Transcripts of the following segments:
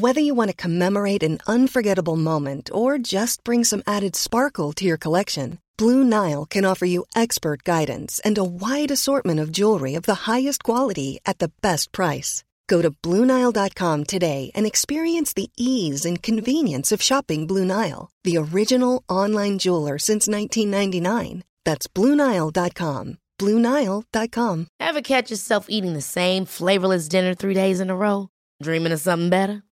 Whether you want to commemorate an unforgettable moment or just bring some added sparkle to your collection, Blue Nile can offer you expert guidance and a wide assortment of jewelry of the highest quality at the best price. Go to BlueNile.com today and experience the ease and convenience of shopping Blue Nile, the original online jeweler since 1999. That's BlueNile.com. BlueNile.com. Ever catch yourself eating the same flavorless dinner three days in a row? Dreaming of something better?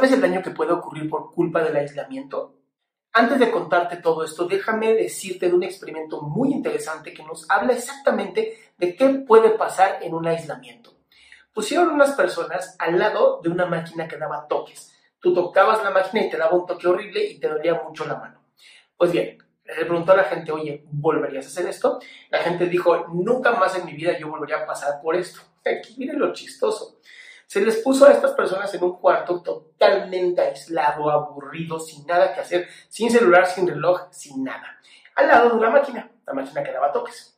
¿Sabes el daño que puede ocurrir por culpa del aislamiento? Antes de contarte todo esto, déjame decirte de un experimento muy interesante que nos habla exactamente de qué puede pasar en un aislamiento. Pusieron unas personas al lado de una máquina que daba toques. Tú tocabas la máquina y te daba un toque horrible y te dolía mucho la mano. Pues bien, le preguntó a la gente, oye, ¿volverías a hacer esto? La gente dijo, nunca más en mi vida yo volvería a pasar por esto. Aquí miren lo chistoso. Se les puso a estas personas en un cuarto totalmente aislado, aburrido, sin nada que hacer, sin celular, sin reloj, sin nada. Al lado de una máquina, la máquina que daba toques.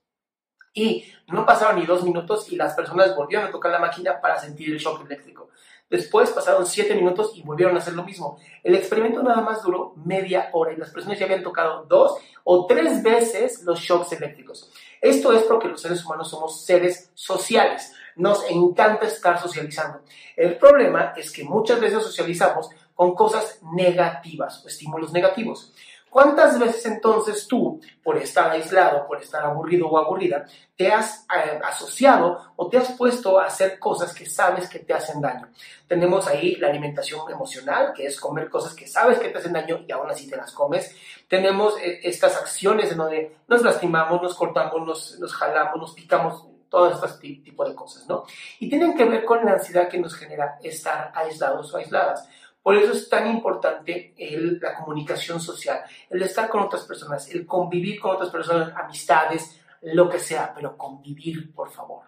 Y no pasaron ni dos minutos y las personas volvieron a tocar la máquina para sentir el shock eléctrico. Después pasaron siete minutos y volvieron a hacer lo mismo. El experimento nada más duró media hora y las personas ya habían tocado dos o tres veces los shocks eléctricos. Esto es porque los seres humanos somos seres sociales nos encanta estar socializando. El problema es que muchas veces socializamos con cosas negativas estímulos negativos. ¿Cuántas veces entonces tú, por estar aislado, por estar aburrido o aburrida, te has eh, asociado o te has puesto a hacer cosas que sabes que te hacen daño? Tenemos ahí la alimentación emocional, que es comer cosas que sabes que te hacen daño y aún así te las comes. Tenemos eh, estas acciones en donde nos lastimamos, nos cortamos, nos, nos jalamos, nos picamos, todos estos tipos de cosas, ¿no? Y tienen que ver con la ansiedad que nos genera estar aislados o aisladas. Por eso es tan importante el, la comunicación social, el estar con otras personas, el convivir con otras personas, amistades, lo que sea, pero convivir, por favor.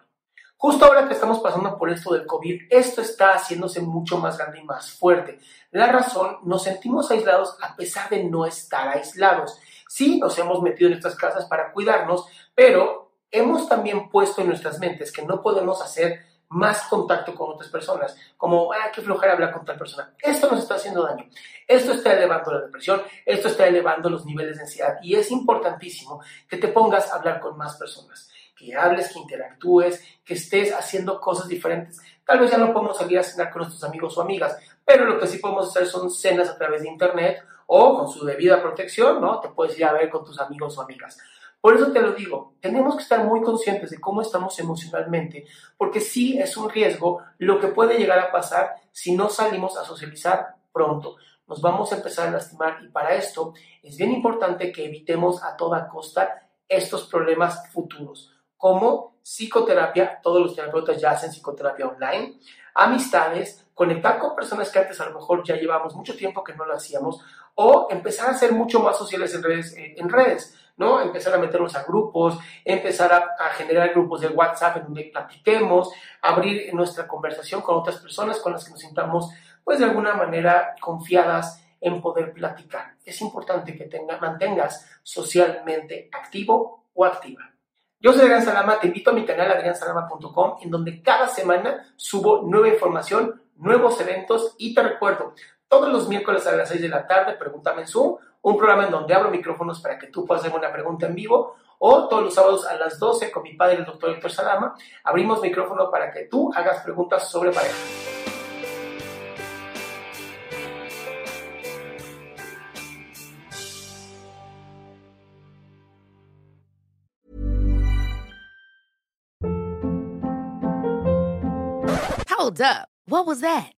Justo ahora que estamos pasando por esto del COVID, esto está haciéndose mucho más grande y más fuerte. La razón, nos sentimos aislados a pesar de no estar aislados. Sí, nos hemos metido en estas casas para cuidarnos, pero hemos también puesto en nuestras mentes que no podemos hacer más contacto con otras personas, como, ah, qué flojera hablar con tal persona. Esto nos está haciendo daño. Esto está elevando la depresión, esto está elevando los niveles de ansiedad y es importantísimo que te pongas a hablar con más personas, que hables, que interactúes, que estés haciendo cosas diferentes. Tal vez ya no podemos salir a cenar con nuestros amigos o amigas, pero lo que sí podemos hacer son cenas a través de internet o con su debida protección, ¿no? Te puedes ir a ver con tus amigos o amigas. Por eso te lo digo, tenemos que estar muy conscientes de cómo estamos emocionalmente, porque sí es un riesgo lo que puede llegar a pasar si no salimos a socializar pronto. Nos vamos a empezar a lastimar y para esto es bien importante que evitemos a toda costa estos problemas futuros, como psicoterapia, todos los terapeutas ya hacen psicoterapia online, amistades, conectar con personas que antes a lo mejor ya llevamos mucho tiempo que no lo hacíamos, o empezar a ser mucho más sociales en redes. En redes ¿no? Empezar a meternos a grupos, empezar a, generar grupos de WhatsApp en donde platiquemos, abrir nuestra conversación con otras personas con las que nos sintamos, pues de alguna manera confiadas en poder platicar. Es importante que tenga, mantengas socialmente activo o activa. Yo soy Adrián Salama, te invito a mi canal adriansalama.com en donde cada semana subo nueva información, nuevos eventos y te recuerdo, todos los miércoles a las 6 de la tarde, pregúntame en Zoom un programa en donde abro micrófonos para que tú puedas hacer una pregunta en vivo, o todos los sábados a las 12 con mi padre, el doctor Héctor Salama, abrimos micrófono para que tú hagas preguntas sobre pareja. Hold up. What was that?